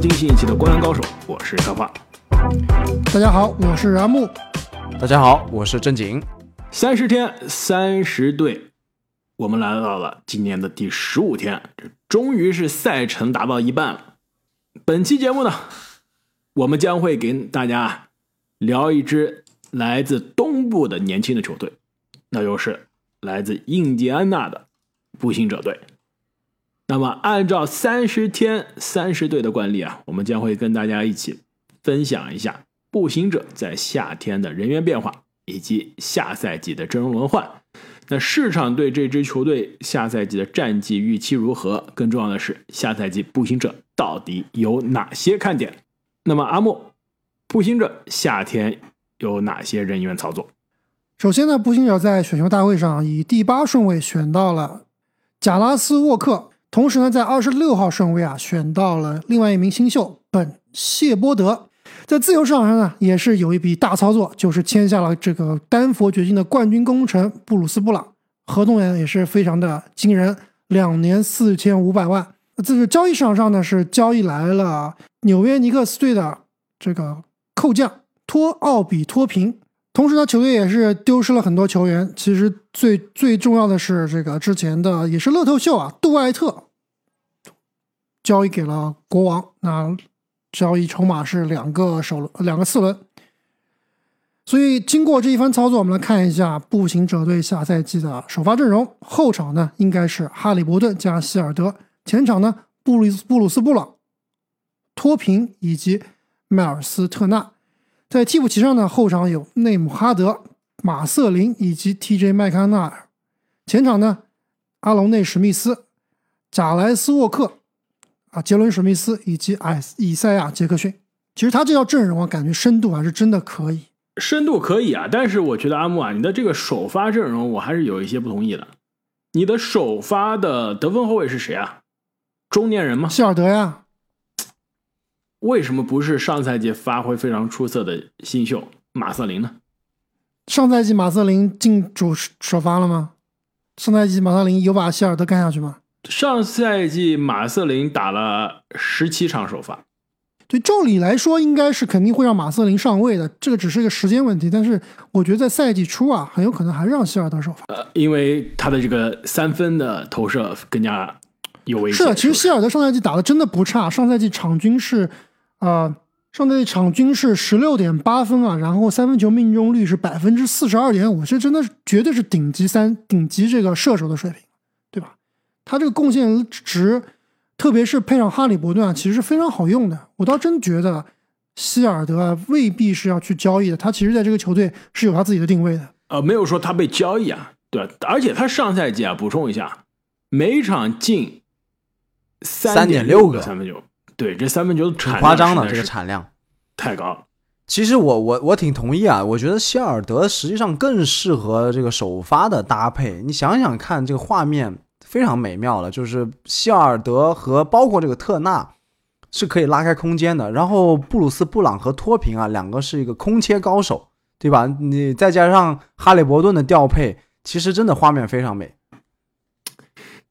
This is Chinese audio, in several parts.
收听新一期的《灌篮高手》，我是开花。大家好，我是阿木。大家好，我是正经。三十天，三十队，我们来到了今年的第十五天，这终于是赛程达到一半了。本期节目呢，我们将会给大家聊一支来自东部的年轻的球队，那就是来自印第安纳的步行者队。那么，按照三十天三十队的惯例啊，我们将会跟大家一起分享一下步行者在夏天的人员变化以及下赛季的阵容轮换。那市场对这支球队下赛季的战绩预期如何？更重要的是，下赛季步行者到底有哪些看点？那么，阿莫，步行者夏天有哪些人员操作？首先呢，步行者在选秀大会上以第八顺位选到了贾拉斯沃克，同时呢，在二十六号顺位啊选到了另外一名新秀本谢波德。在自由市场上呢，也是有一笔大操作，就是签下了这个丹佛掘金的冠军功臣布鲁斯布朗，合同也也是非常的惊人，两年四千五百万。这是交易市场上呢，是交易来了纽约尼克斯队的这个扣将托奥比托平，同时呢，球队也是丢失了很多球员。其实最最重要的是这个之前的也是乐透秀啊，杜艾特交易给了国王，那。交易筹码是两个首轮，两个次轮。所以经过这一番操作，我们来看一下步行者队下赛季的首发阵容。后场呢应该是哈利伯顿加希尔德，前场呢布鲁布鲁斯布朗、托平以及迈尔斯特纳。在替补席上呢，后场有内姆哈德、马瑟林以及 TJ 麦康纳尔，前场呢阿隆内史密斯、贾莱斯沃克。啊，杰伦·史密斯以及埃以赛亚·杰克逊，其实他这套阵容啊，感觉深度还是真的可以，深度可以啊。但是我觉得阿木啊，你的这个首发阵容我还是有一些不同意的。你的首发的得分后卫是谁啊？中年人吗？希尔德呀？为什么不是上赛季发挥非常出色的新秀马瑟林呢？上赛季马瑟林进主首发了吗？上赛季马瑟林有把希尔德干下去吗？上赛季马瑟林打了十七场首发，对，照理来说应该是肯定会让马瑟林上位的，这个只是一个时间问题。但是我觉得在赛季初啊，很有可能还是让希尔德首发，呃，因为他的这个三分的投射更加有威胁。是，其实希尔德上赛季打的真的不差，上赛季场均是，呃，上赛季场均是十六点八分啊，然后三分球命中率是百分之四十二点五，这真的是绝对是顶级三顶级这个射手的水平，对吧？他这个贡献值，特别是配上哈利伯顿啊，其实是非常好用的。我倒真觉得希尔德未必是要去交易的，他其实在这个球队是有他自己的定位的。呃，没有说他被交易啊，对，而且他上赛季啊，补充一下，每场进三点六个三分球，对，这三分球很夸张的这个产量太高了。其实我我我挺同意啊，我觉得希尔德实际上更适合这个首发的搭配。你想想看，这个画面。非常美妙了，就是希尔德和包括这个特纳是可以拉开空间的，然后布鲁斯布朗和托平啊，两个是一个空切高手，对吧？你再加上哈利伯顿的调配，其实真的画面非常美。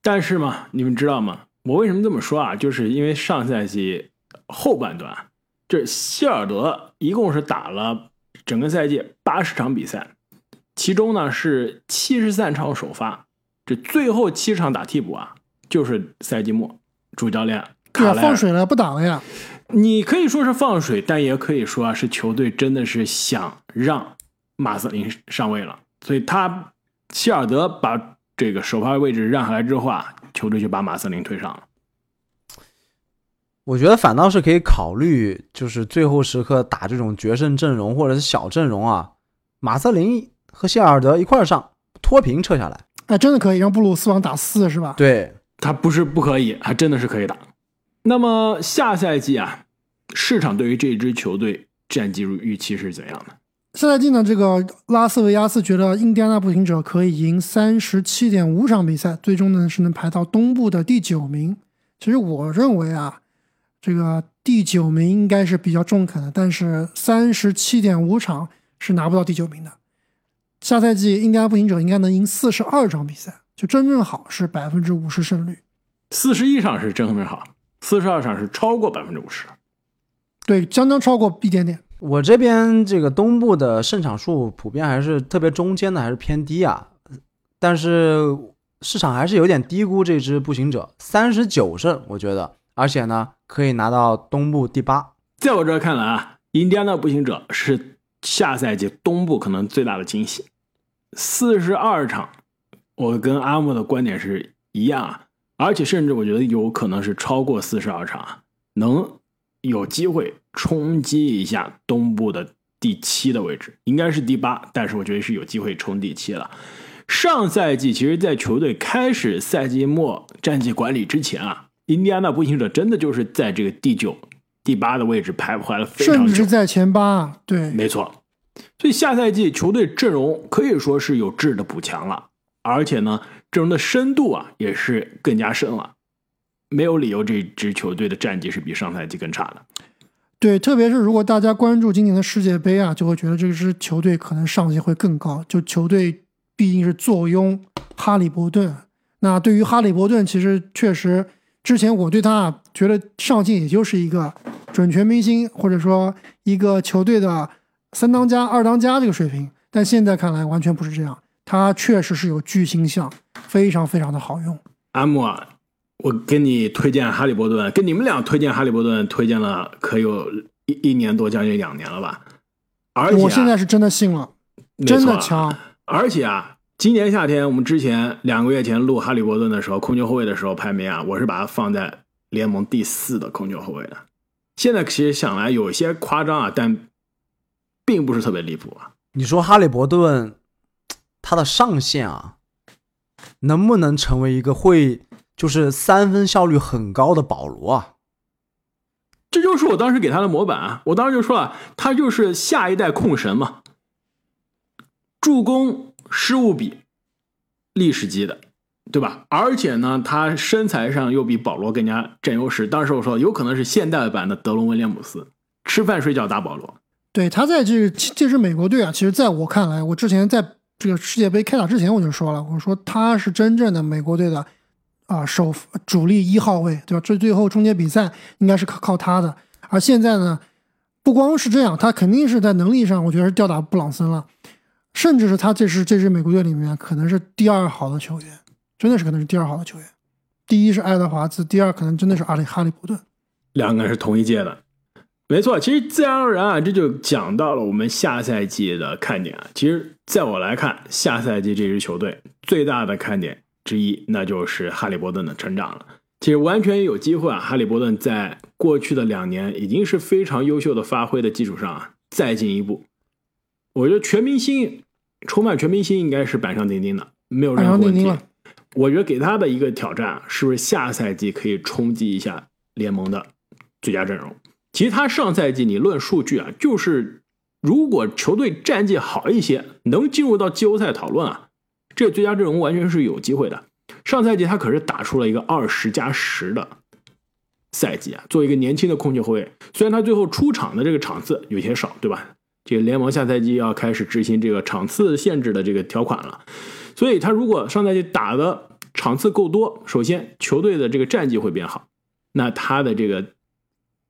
但是嘛，你们知道吗？我为什么这么说啊？就是因为上赛季后半段，这希尔德一共是打了整个赛季八十场比赛，其中呢是七十三场首发。这最后七场打替补啊，就是赛季末主教练卡放水了，不打了呀。你可以说是放水，但也可以说啊，是球队真的是想让马瑟林上位了，所以他希尔德把这个首发位置让下来之后啊，球队就把马瑟林推上了。我觉得反倒是可以考虑，就是最后时刻打这种决胜阵容或者是小阵容啊，马瑟林和谢尔德一块上，脱贫撤下来。哎，真的可以让布鲁斯王打四是吧？对他不是不可以，还真的是可以打。那么下赛季啊，市场对于这支球队战绩预期是怎样的？下赛季呢，这个拉斯维加斯觉得印第安纳步行者可以赢三十七点五场比赛，最终呢是能排到东部的第九名。其实我认为啊，这个第九名应该是比较中肯的，但是三十七点五场是拿不到第九名的。下赛季，印第安步行者应该能赢四十二场比赛，就真正好是百分之五十胜率。四十一场是真正好，四十二场是超过百分之五十。对，相当超过一点点。我这边这个东部的胜场数普遍还是特别中间的，还是偏低啊。但是市场还是有点低估这支步行者，三十九胜，我觉得，而且呢可以拿到东部第八。在我这儿看来啊，印第安纳步行者是下赛季东部可能最大的惊喜。四十二场，我跟阿木的观点是一样啊，而且甚至我觉得有可能是超过四十二场，能有机会冲击一下东部的第七的位置，应该是第八，但是我觉得是有机会冲第七了。上赛季其实，在球队开始赛季末战绩管理之前啊，印第安纳步行者真的就是在这个第九、第八的位置徘徊了非常久甚至，在前八。对，没错。所以下赛季球队阵容可以说是有质的补强了，而且呢，阵容的深度啊也是更加深了，没有理由这支球队的战绩是比上赛季更差的。对，特别是如果大家关注今年的世界杯啊，就会觉得这支球队可能上限会更高。就球队毕竟是坐拥哈利伯顿，那对于哈利伯顿，其实确实之前我对他啊觉得上限也就是一个准全明星，或者说一个球队的三当家、二当家这个水平。但现在看来完全不是这样，他确实是有巨星相，非常非常的好用。阿木啊，我给你推荐哈利波顿，跟你们俩推荐哈利波顿推荐了可有一一年多，将近两年了吧？而且、啊、我现在是真的信了，真的强。而且啊，今年夏天我们之前两个月前录哈利波顿的时候，控球后卫的时候排名啊，我是把它放在联盟第四的控球后卫的。现在其实想来有些夸张啊，但并不是特别离谱啊。你说哈利波顿他的上限啊，能不能成为一个会就是三分效率很高的保罗啊？这就是我当时给他的模板啊！我当时就说了，他就是下一代控神嘛，助攻失误比历史级的，对吧？而且呢，他身材上又比保罗更加占优势。当时我说，有可能是现代版的德隆威廉姆斯，吃饭睡觉打保罗。对他在这个这支美国队啊，其实在我看来，我之前在这个世界杯开打之前我就说了，我说他是真正的美国队的啊首主力一号位，对吧？这最后终结比赛应该是靠靠他的。而现在呢，不光是这样，他肯定是在能力上，我觉得是吊打布朗森了，甚至是他这是这支美国队里面可能是第二好的球员，真的是可能是第二好的球员。第一是爱德华兹，第二可能真的是阿里哈利伯顿，两个人是同一届的。没错，其实自然而然啊，这就讲到了我们下赛季的看点啊。其实，在我来看，下赛季这支球队最大的看点之一，那就是哈利伯顿的成长了。其实完全有机会啊，哈利伯顿在过去的两年已经是非常优秀的发挥的基础上啊，再进一步。我觉得全明星，充满全明星应该是板上钉钉的，没有任何问题。我觉得给他的一个挑战，是不是下赛季可以冲击一下联盟的最佳阵容？其实他上赛季你论数据啊，就是如果球队战绩好一些，能进入到季后赛讨论啊，这个最佳阵容完全是有机会的。上赛季他可是打出了一个二十加十的赛季啊，作为一个年轻的控球后卫，虽然他最后出场的这个场次有些少，对吧？这个联盟下赛季要开始执行这个场次限制的这个条款了，所以他如果上赛季打的场次够多，首先球队的这个战绩会变好，那他的这个。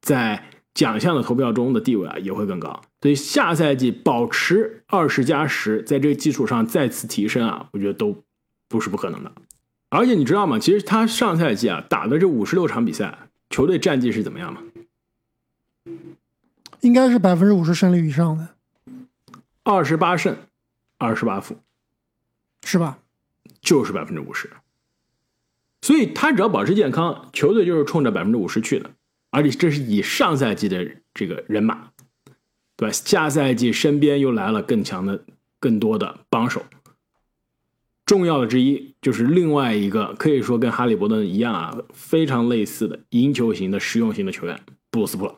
在奖项的投票中的地位啊也会更高，所以下赛季保持二十加十，在这个基础上再次提升啊，我觉得都不是不可能的。而且你知道吗？其实他上赛季啊打的这五十六场比赛，球队战绩是怎么样吗？应该是百分之五十胜率以上的，二十八胜，二十八负，是吧？就是百分之五十。所以他只要保持健康，球队就是冲着百分之五十去的。而且这是以上赛季的这个人马，对吧？下赛季身边又来了更强的、更多的帮手。重要的之一就是另外一个可以说跟哈利伯顿一样啊，非常类似的赢球型的实用型的球员布鲁斯普朗。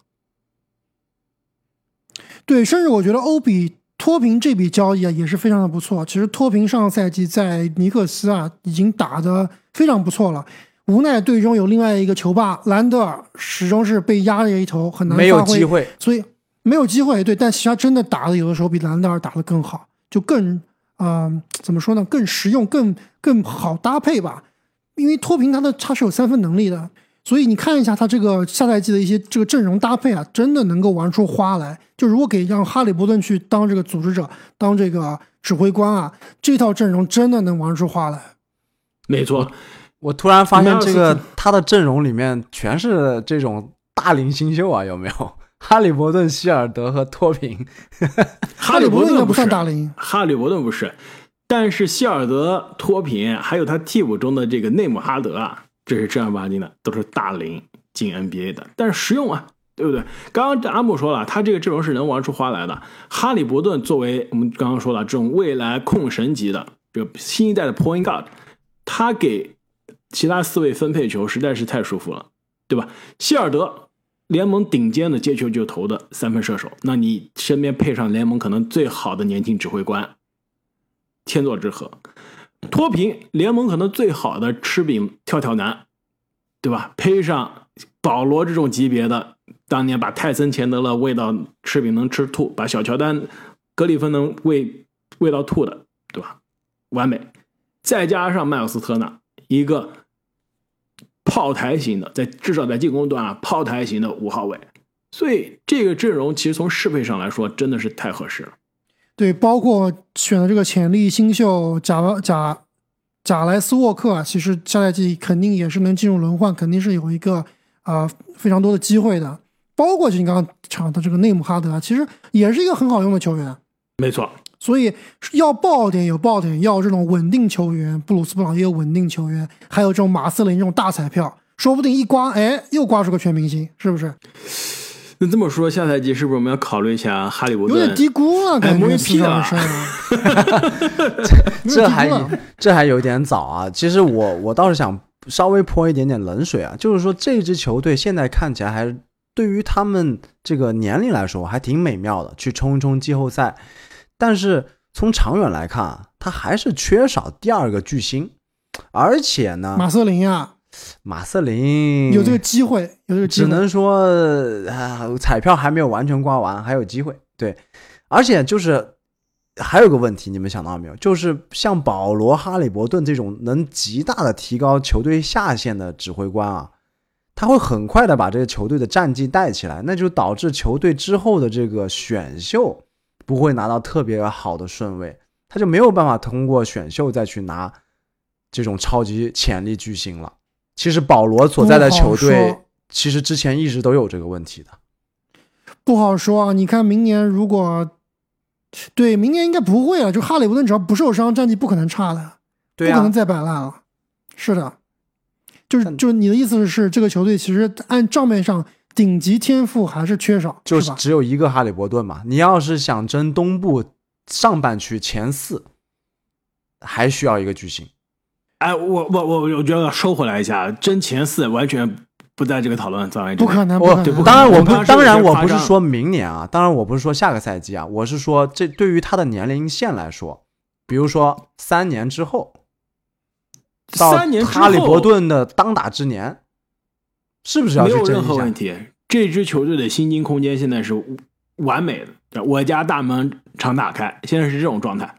对，甚至我觉得欧比脱贫这笔交易啊也是非常的不错。其实脱贫上赛季在尼克斯啊已经打得非常不错了。无奈队中有另外一个球霸兰德尔，始终是被压着一头，很难没有机会，所以没有机会。对，但其实他真的打的有的时候比兰德尔打的更好，就更嗯、呃，怎么说呢？更实用，更更好搭配吧。因为托平他的他是有三分能力的，所以你看一下他这个下赛季的一些这个阵容搭配啊，真的能够玩出花来。就如果给让哈利波顿去当这个组织者，当这个指挥官啊，这套阵容真的能玩出花来。没错，我突然发现这个他的阵容里面全是这种大龄新秀啊，有没有？哈利伯顿、希尔德和托平，哈利伯伯顿不顿不是算大龄，哈利伯顿不是，但是希尔德、托平还有他替补中的这个内姆哈德啊，这是正儿八经的，都是大龄进 NBA 的，但是实用啊，对不对？刚刚这阿木说了，他这个阵容是能玩出花来的。哈利伯顿作为我们刚刚说了这种未来控神级的这个新一代的 point guard，他给其他四位分配球实在是太舒服了，对吧？希尔德联盟顶尖的接球就投的三分射手，那你身边配上联盟可能最好的年轻指挥官，天作之合。脱贫联盟可能最好的吃饼跳跳男，对吧？配上保罗这种级别的，当年把泰森钱德勒喂到吃饼能吃吐，把小乔丹、格里芬能喂喂到吐的，对吧？完美。再加上迈尔斯特纳，一个炮台型的，在至少在进攻端啊，炮台型的五号位，所以这个阵容其实从适配上来说，真的是太合适了。对，包括选的这个潜力新秀贾贾贾莱斯沃克啊，其实下赛季肯定也是能进入轮换，肯定是有一个啊、呃非常多的机会的。包括就你刚刚讲的这个内姆哈德啊，其实也是一个很好用的球员。没错，所以要爆点有爆点，要这种稳定球员，布鲁斯布朗也有稳定球员，还有这种马斯林这种大彩票，说不定一刮，哎，又刮出个全明星，是不是？那这么说，下赛季是不是我们要考虑一下哈利伯顿？有点低估了，感觉哎摸一屁了四十二胜啊，这 还这还有点早啊。其实我我倒是想稍微泼一点点冷水啊，就是说这支球队现在看起来还是对于他们这个年龄来说还挺美妙的，去冲一冲季后赛。但是从长远来看啊，他还是缺少第二个巨星，而且呢，马瑟林啊，马瑟林有这个机会，有这个机会。只能说啊，彩票还没有完全刮完，还有机会。对，而且就是还有个问题，你们想到没有？就是像保罗·哈里伯顿这种能极大的提高球队下限的指挥官啊，他会很快的把这个球队的战绩带起来，那就导致球队之后的这个选秀不会拿到特别好的顺位，他就没有办法通过选秀再去拿这种超级潜力巨星了。其实保罗所在的球队，其实之前一直都有这个问题的。不好说啊。你看明年如果对明年应该不会了，就哈里伯顿只要不受伤，战绩不可能差的，对啊、不可能再摆烂了。是的，就是就是你的意思是，这个球队其实按账面上顶级天赋还是缺少，就是只有一个哈利伯顿嘛。你要是想争东部上半区前四，还需要一个巨星。哎，我我我我觉得要收回来一下，争前四完全不在这个讨论范围之内。不可能，我当然我不当然我不是说明年啊，当然我不是说下个赛季啊，我是说这对于他的年龄线来说，比如说三年之后，到三年之后哈利伯顿的当打之年，是不是要去没有任？何问题。这支球队的薪金空间现在是完美的，我家大门常打开，现在是这种状态。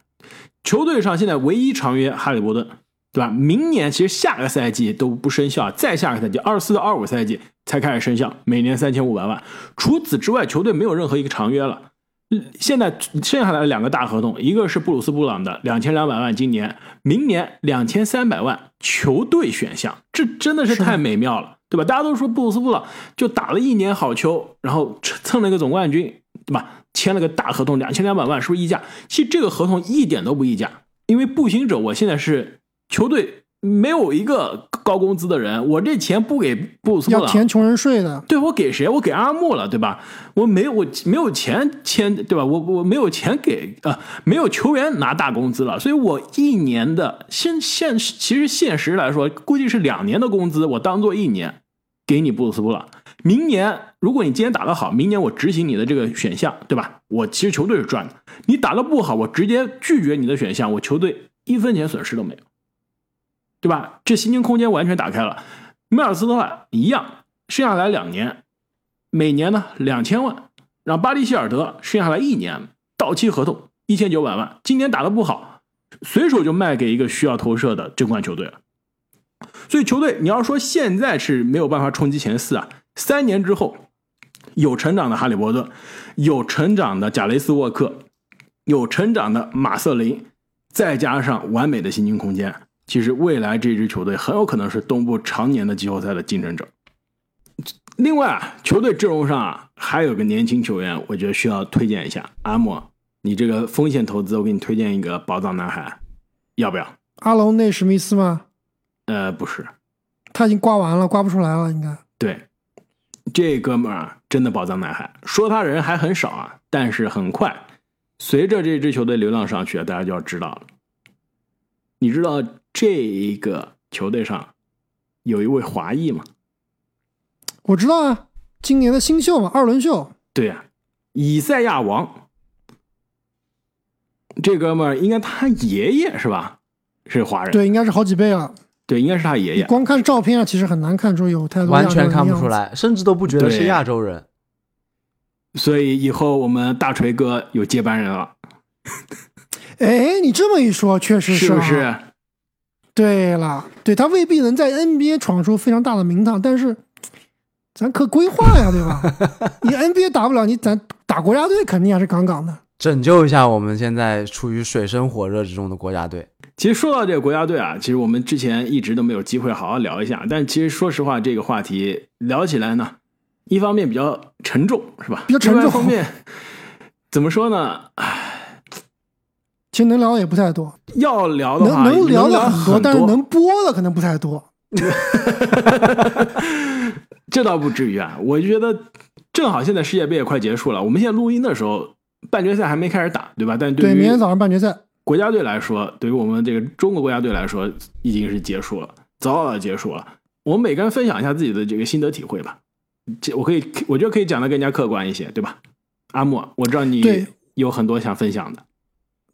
球队上现在唯一长约哈利伯顿，对吧？明年其实下个赛季都不生效，再下个赛季二四到二五赛季才开始生效，每年三千五百万。除此之外，球队没有任何一个长约了。嗯现在剩下来的两个大合同，一个是布鲁斯布朗的两千两百万，今年，明年两千三百万，球队选项，这真的是太美妙了，对吧？大家都说布鲁斯布朗就打了一年好球，然后蹭了个总冠军，对吧？签了个大合同，两千两百万，是不是溢价？其实这个合同一点都不溢价，因为步行者我现在是球队没有一个高工资的人，我这钱不给布鲁斯布朗，要填穷人税的，对我给谁？我给阿木了，对吧？我没有，我没有钱签，对吧？我我没有钱给啊、没有球员拿大工资了，所以我一年的现现其实现实来说，估计是两年的工资，我当做一年给你布鲁斯布朗。明年如果你今天打得好，明年我执行你的这个选项，对吧？我其实球队是赚的。你打得不好，我直接拒绝你的选项，我球队一分钱损失都没有，对吧？这薪金空间完全打开了。迈尔斯的话一样，剩下来两年，每年呢两千万，让巴蒂希尔德剩下来一年到期合同一千九百万，今年打得不好，随手就卖给一个需要投射的争冠球队了。所以球队你要说现在是没有办法冲击前四啊，三年之后有成长的哈利波特，有成长的贾雷斯沃克，有成长的马瑟林，再加上完美的薪金空间，其实未来这支球队很有可能是东部常年的季后赛的竞争者。另外啊，球队阵容上啊还有个年轻球员，我觉得需要推荐一下阿莫。你这个风险投资，我给你推荐一个宝藏男孩，要不要？阿隆内史密斯吗？呃，不是，他已经刮完了，刮不出来了，应该。对，这哥们儿啊，真的宝藏男孩。说他人还很少啊，但是很快，随着这支球队流量上去，大家就要知道了。你知道这一个球队上有一位华裔吗？我知道啊，今年的新秀嘛，二轮秀。对呀、以赛亚王。这哥们儿应该他爷爷是吧？是华人。对，应该是好几倍了。对，应该是他爷爷。光看照片啊，其实很难看出有太多完全看不。出来，甚至都不觉得是亚洲人。所以以后我们大锤哥有接班人了，哎，你这么一说，确实啊是不是？对了，对他未必能在 NBA 闯出非常大的名堂，但是咱可规划呀，对吧？你 NBA 打不了，你咱打国家队肯定还是杠杠的。拯救一下我们现在处于水深火热之中的国家队。其实说到这个国家队啊，其实我们之前一直都没有机会好好聊一下。但其实说实话，这个话题聊起来呢，一方面比较沉重，是吧？比较沉重另外一方面怎么说呢？唉其实能聊的也不太多，要聊的能话，能聊的很很多，但是能播的可能不太多。这倒不至于啊。我就觉得，正好现在世界杯也快结束了，我们现在录音的时候，半决赛还没开始打，对吧？但对，于明天早上半决赛，国家队来说，对于我们这个中国国家队来说，已经是结束了，早早的结束了。我们每个人分享一下自己的这个心得体会吧。这我可以，我觉得可以讲的更加客观一些，对吧？阿莫，我知道你对有很多想分享的。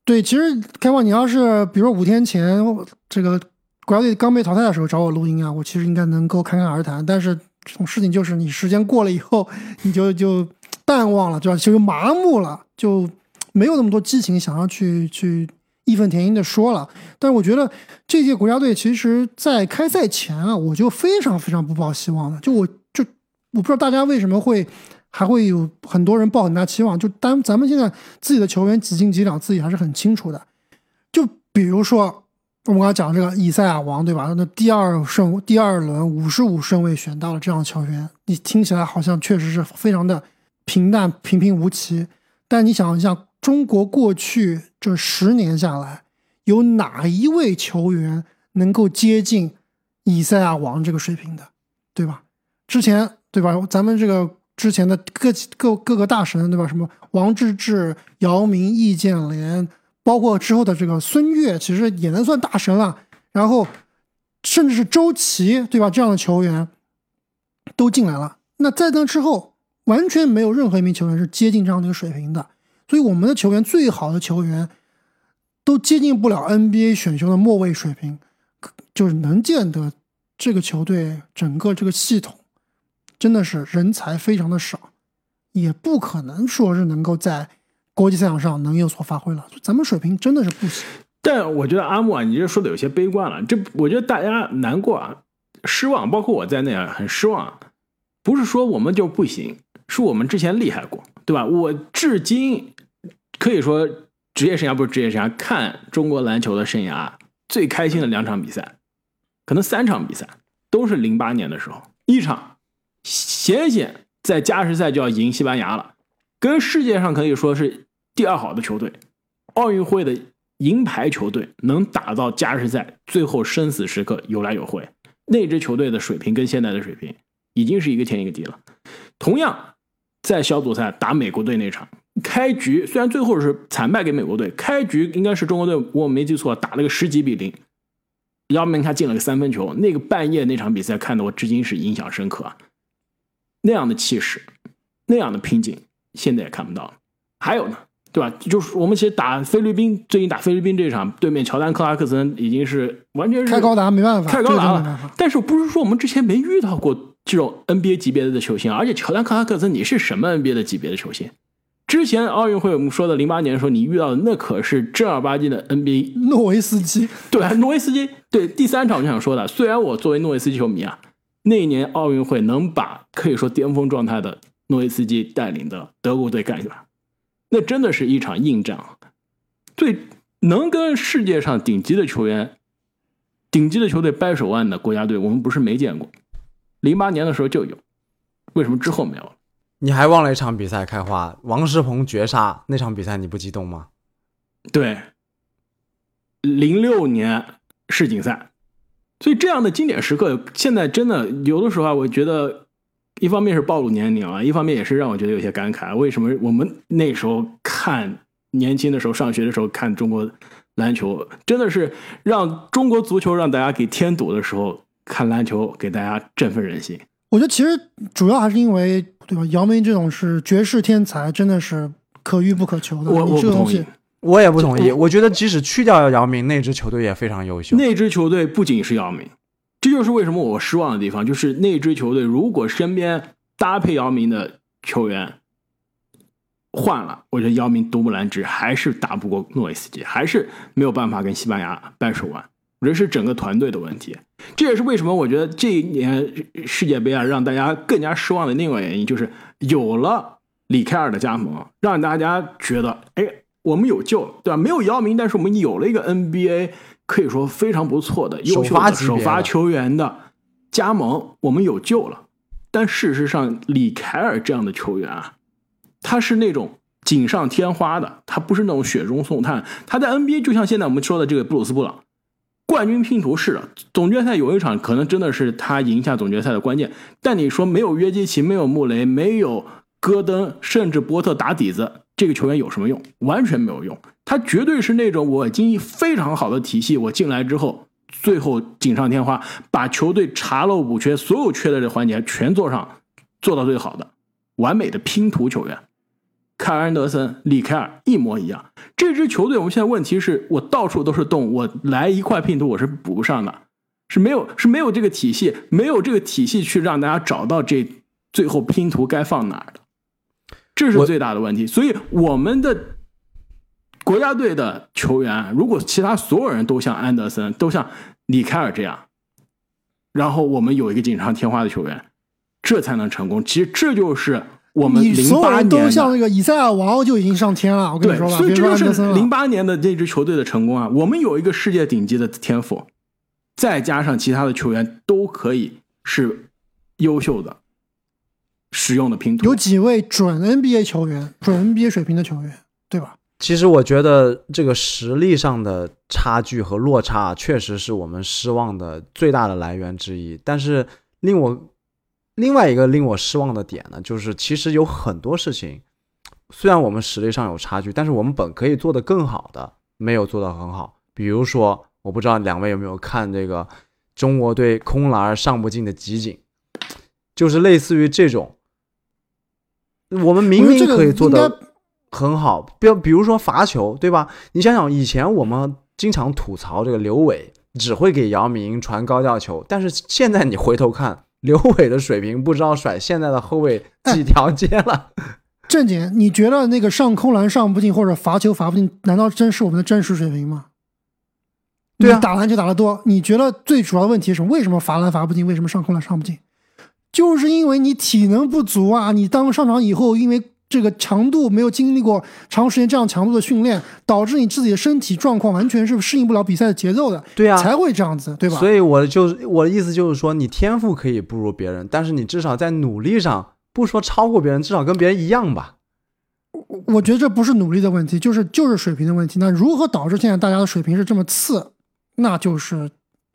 对，其实开放，你要是比如说五天前这个国家队刚被淘汰的时候找我录音啊，我其实应该能够侃侃而谈。但是这种事情就是你时间过了以后，你就就淡忘了，对吧？就麻木了，就没有那么多激情想要去去义愤填膺的说了。但是我觉得这届国家队其实，在开赛前啊，我就非常非常不抱希望了。就我就我不知道大家为什么会。还会有很多人抱很大期望，就当咱们现在自己的球员几斤几两，自己还是很清楚的。就比如说我们刚才讲这个以赛亚王，对吧？那第二顺第二轮五十五顺位选到了这样的球员，你听起来好像确实是非常的平淡、平平无奇。但你想一下，中国过去这十年下来，有哪一位球员能够接近以赛亚王这个水平的，对吧？之前对吧？咱们这个。之前的各各各个大神，对吧？什么王治郅、姚明、易建联，包括之后的这个孙悦，其实也能算大神了。然后，甚至是周琦，对吧？这样的球员都进来了。那在那之后，完全没有任何一名球员是接近这样的一个水平的。所以，我们的球员最好的球员都接近不了 NBA 选秀的末位水平，就是能见得这个球队整个这个系统。真的是人才非常的少，也不可能说是能够在国际赛场上能有所发挥了。咱们水平真的是不行。但我觉得阿木啊，你这说的有些悲观了。这我觉得大家难过啊，失望，包括我在内啊，很失望。不是说我们就不行，是我们之前厉害过，对吧？我至今可以说职业生涯不是职业生涯，看中国篮球的生涯最开心的两场比赛，可能三场比赛都是零八年的时候，一场。险险在加时赛就要赢西班牙了，跟世界上可以说是第二好的球队，奥运会的银牌球队能打到加时赛最后生死时刻有来有回，那支球队的水平跟现在的水平已经是一个天一个地了。同样，在小组赛打美国队那场，开局虽然最后是惨败给美国队，开局应该是中国队，我没记错，打了个十几比零，姚明他进了个三分球，那个半夜那场比赛看得我至今是印象深刻。那样的气势，那样的拼劲，现在也看不到了。还有呢，对吧？就是我们其实打菲律宾，最近打菲律宾这场，对面乔丹克拉克森已经是完全是开高达，没办法，开高达了了。但是不是说我们之前没遇到过这种 NBA 级别的球星，而且乔丹克拉克森你是什么 NBA 的级别的球星？之前奥运会我们说的零八年的时候，你遇到的那可是正儿八经的 NBA 诺维斯基，对啊，诺维斯基。对第三场我就想说的，虽然我作为诺维斯基球迷啊，那一年奥运会能把可以说巅峰状态的诺维斯基带领的德国队干下，那真的是一场硬仗。最能跟世界上顶级的球员、顶级的球队掰手腕的国家队，我们不是没见过。零八年的时候就有，为什么之后没有了？你还忘了一场比赛开花，王仕鹏绝杀那场比赛，你不激动吗？对，零六年世锦赛，所以这样的经典时刻，现在真的有的时候啊，我觉得一方面是暴露年龄啊，一方面也是让我觉得有些感慨。为什么我们那时候看年轻的时候上学的时候看中国篮球，真的是让中国足球让大家给添堵的时候，看篮球给大家振奋人心。我觉得其实主要还是因为对吧？姚明这种是绝世天才，真的是可遇不可求的。我我不同意这个东西，，我也不同意，我觉得即使去掉姚明，那支球队也非常优秀。那支球队不仅是姚明，这就是为什么我失望的地方，就是那支球队如果身边搭配姚明的球员换了，我觉得姚明独木难支，还是打不过诺维斯基，还是没有办法跟西班牙掰手腕。我觉得是整个团队的问题，这也是为什么我觉得这一年世界杯啊，让大家更加失望的另外原因，就是有了李凯尔的加盟，让大家觉得，哎，我们有救了，对吧？没有姚明，但是我们有了一个 NBA 可以说非常不错的优秀的首发级别的首发球员的加盟，我们有救了。但事实上，李凯尔这样的球员啊，他是那种锦上添花的，他不是那种雪中送炭。他在 NBA 就像现在我们说的这个布鲁斯布朗，冠军拼图式的，总决赛有一场可能真的是他赢下总决赛的关键。但你说没有约基奇，没有穆雷，没有戈登，甚至波特打底子，这个球员有什么用？完全没有用。他绝对是那种我已经非常好的体系，我进来之后，最后锦上添花，把球队查漏补缺，所有缺的这环节全做上，做到最好的，完美的拼图球员。凯尔安德森、里凯尔一模一样。这支球队，我们现在问题是我到处都是洞，我来一块拼图我是补不上的，是没有是没有这个体系，没有这个体系去让大家找到这最后拼图该放哪儿的，这是最大的问题。所以我们的国家队的球员，如果其他所有人都像安德森、都像里凯尔这样，然后我们有一个锦上添花的球员，这才能成功。其实这就是我们你零所有人都八年都像那个以赛亚王就已经上天了。我跟你说，吧，所以这就是。零八年的那支球队的成功啊！我们有一个世界顶级的天赋，再加上其他的球员都可以是优秀的、实用的拼图。有几位准 NBA 球员，准 NBA 水平的球员，对吧？其实我觉得这个实力上的差距和落差，确实是我们失望的最大的来源之一。但是令我另外一个令我失望的点呢，就是其实有很多事情，虽然我们实力上有差距，但是我们本可以做得更好的，没有做得很好。比如说，我不知道两位有没有看这个中国队空篮上不进的集锦，就是类似于这种，我们明明可以做的很好，比比如说罚球，对吧？你想想，以前我们经常吐槽这个刘伟只会给姚明传高吊球，但是现在你回头看，刘伟的水平不知道甩现在的后卫几条街了。正经，你觉得那个上空篮上不进或者罚球罚不进，难道真是我们的真实水平吗？对啊你打篮球打得多，你觉得最主要的问题是什么？为什么罚篮罚不进？为什么上空篮上不进？就是因为你体能不足啊！你当上场以后，因为这个强度没有经历过长时间这样强度的训练，导致你自己的身体状况完全是适应不了比赛的节奏的，对啊才会这样子，对吧？所以我就我的意思就是说，你天赋可以不如别人，但是你至少在努力上，不说超过别人，至少跟别人一样吧。我觉得这不是努力的问题，就是就是水平的问题。那如何导致现在大家的水平是这么次？那就是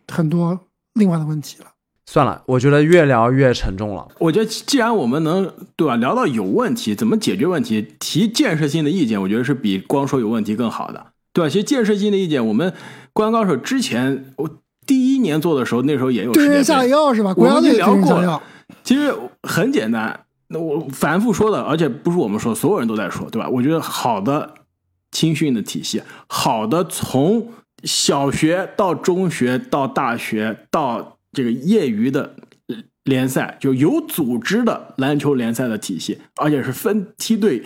很多另外的问题了。算了，我觉得越聊越沉重了。我觉得，既然我们能对吧聊到有问题，怎么解决问题，提建设性的意见，我觉得是比光说有问题更好的，对吧？其实建设性的意见，我们《灌篮高手》之前我第一年做的时候，那时候也有对症下药是吧？我国家队聊过。其实很简单，那我反复说的，而且不是我们说，所有人都在说，对吧？我觉得好的青训的体系，好的从小学到中学到大学到这个业余的联赛，就有组织的篮球联赛的体系，而且是分梯队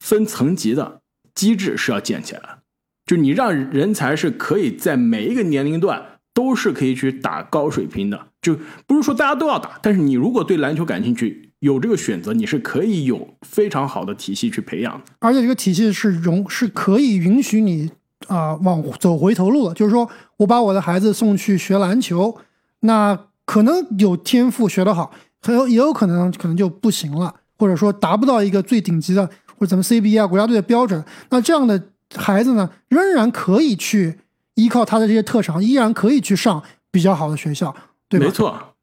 分层级的机制是要建起来的，就你让人才是可以在每一个年龄段都是可以去打高水平的，就不是说大家都要打，但是你如果对篮球感兴趣，有这个选择，你是可以有非常好的体系去培养的。而且这个体系是容是可以允许你啊、往走回头路的，就是说我把我的孩子送去学篮球，那可能有天赋学得好，很有也有可能可能就不行了，或者说达不到一个最顶级的或者咱们 CBA 啊国家队的标准，那这样的孩子呢，仍然可以去依靠他的这些特长，依然可以去上比较好的学校，对吧？没错，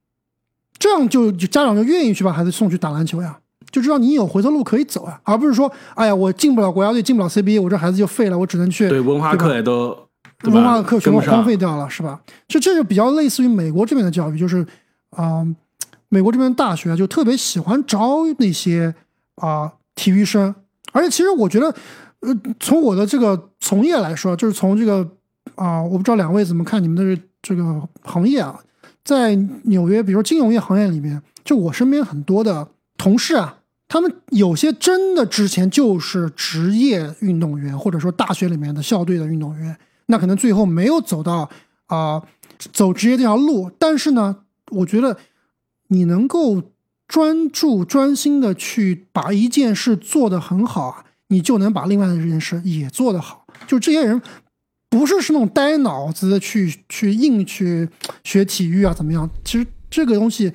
这样就就家长就愿意去把孩子送去打篮球呀，就知道你有回头路可以走啊，而不是说，哎呀，我进不了国家队，进不了 CBA，我这孩子就废了，我只能去对文化课也都文化课全部荒废掉了，是吧？这这就比较类似于美国这边的教育，就是，啊、美国这边大学就特别喜欢招那些啊、体育生，而且其实我觉得，呃，从我的这个从业来说，就是从这个啊、我不知道两位怎么看你们的这个行业啊，在纽约，比如说金融业行业里面，就我身边很多的同事啊，他们有些真的之前就是职业运动员，或者说大学里面的校队的运动员，那可能最后没有走到啊、走职业这条路，但是呢，我觉得你能够专注、专心的去把一件事做得很好啊，你就能把另外的这件事也做得好。就这些人不是是那种呆脑子的去去硬去学体育啊，怎么样？其实这个东西，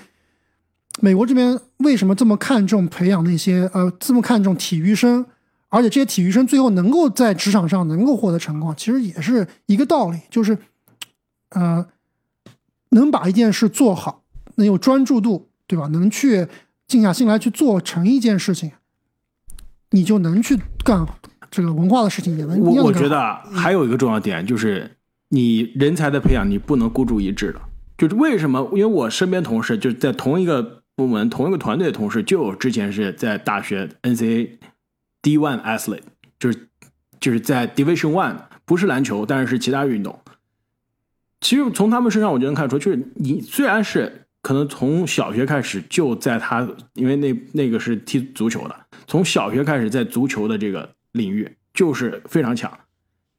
美国这边为什么这么看重培养那些呃这么看重体育生，而且这些体育生最后能够在职场上能够获得成功，其实也是一个道理，就是呃能把一件事做好，能有专注度，对吧？能去静下心来去做成一件事情，你就能去干这个文化的事情，也能我我觉得啊还有一个重要点就是，你人才的培养你不能孤注一掷的。就是为什么？因为我身边同事就是在同一个部门、同一个团队的同事，就有之前是在大学 NCAA D one athlete，就是就是在 Division One，不是篮球，但是是其他运动。其实从他们身上我就能看出，就是你虽然是可能从小学开始就在他，因为那那个是踢足球的，从小学开始在足球的这个领域就是非常强，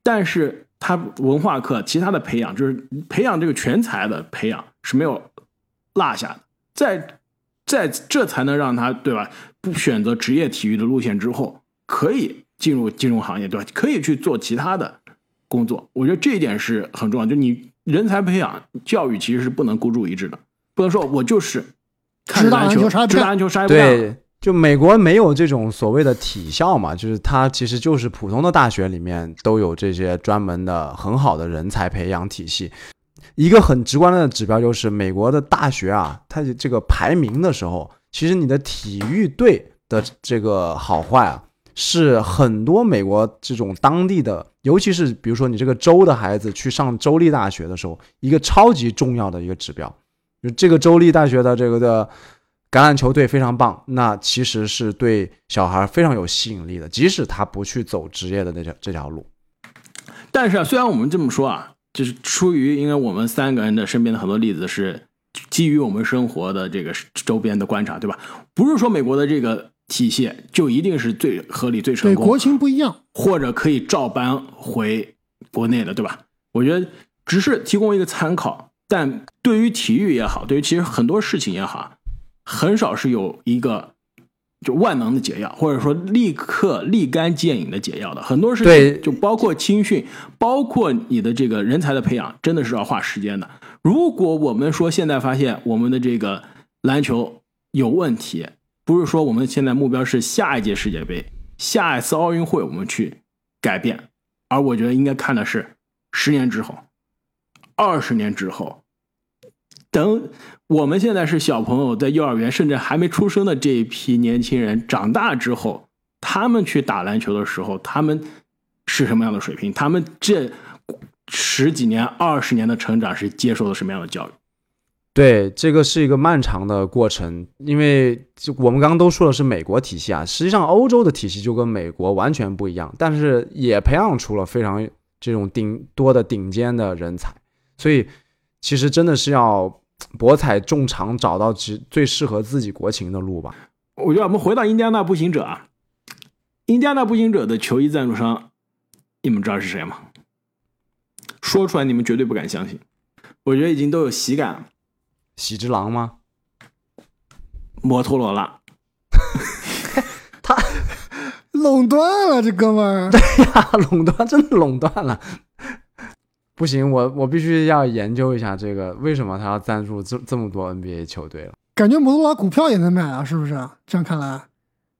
但是他文化课其他的培养，就是培养这个全才的培养是没有落下的，在在这才能让他对吧？不选择职业体育的路线之后，可以进入金融行业，对吧？可以去做其他的工作。我觉得这一点是很重要，就你人才培养教育其实是不能孤注一掷的，不能说我就是看只打篮球，篮球啥也不干只打篮球啥也不干。对，就美国没有这种所谓的体校嘛，就是它其实就是普通的大学里面都有这些专门的很好的人才培养体系。一个很直观的指标就是美国的大学啊，它的这个排名的时候，其实你的体育队的这个好坏啊，是很多美国这种当地的，尤其是比如说你这个州的孩子去上州立大学的时候，一个超级重要的一个指标。就这个州立大学的这个的橄榄球队非常棒，那其实是对小孩非常有吸引力的，即使他不去走职业的那条这条路。但是啊，虽然我们这么说啊，就是出于因为我们三个人的身边的很多例子是基于我们生活的这个周边的观察，对吧？不是说美国的这个体系就一定是最合理、最成功，对国情不一样，或者可以照搬回国内的，对吧？我觉得只是提供一个参考，但对于体育也好，对于其实很多事情也好，很少是有一个就万能的解药，或者说立刻立竿见影的解药的。很多事情就包括青训，包括你的这个人才的培养，真的是要花时间的。如果我们说现在发现我们的这个篮球有问题，不是说我们现在目标是下一届世界杯、下一次奥运会我们去改变，而我觉得应该看的是十年之后、二十年之后，等我们现在是小朋友，在幼儿园甚至还没出生的这一批年轻人长大之后，他们去打篮球的时候，他们是什么样的水平？他们这十几年、二十年的成长是接受了什么样的教育？对，这个是一个漫长的过程，因为就我们刚刚都说的是美国体系啊，实际上欧洲的体系就跟美国完全不一样，但是也培养出了非常这种顶多的顶尖的人才，所以其实真的是要博采众长，找到其最适合自己国情的路吧。我觉得我们回到印第安纳步行者啊，印第安纳步行者的球衣赞助商，你们知道是谁吗？说出来你们绝对不敢相信，我觉得已经都有喜感了。喜之郎吗？摩托罗拉，他垄断了，这哥们儿。呀，垄断真的垄断了。不行，我我必须要研究一下这个，为什么他要赞助这这么多 NBA 球队了？感觉摩托罗拉股票也能买啊，是不是？这样看来，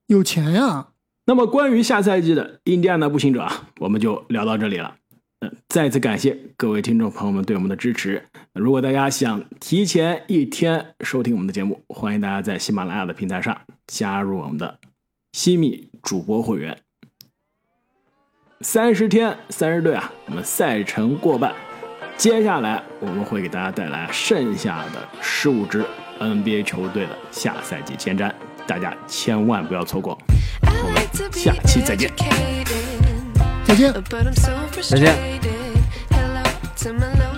有钱呀。那么关于下赛季的印第安纳步行者啊，我们就聊到这里了。嗯，再次感谢各位听众朋友们对我们的支持。如果大家想提前一天收听我们的节目，欢迎大家在喜马拉雅的平台上加入我们的西米主播会员。三十天三十队啊，我们赛程过半，接下来我们会给大家带来剩下的十五支 NBA 球队的下赛季前瞻，大家千万不要错过。我们下期再见。再见。再见。Hello to my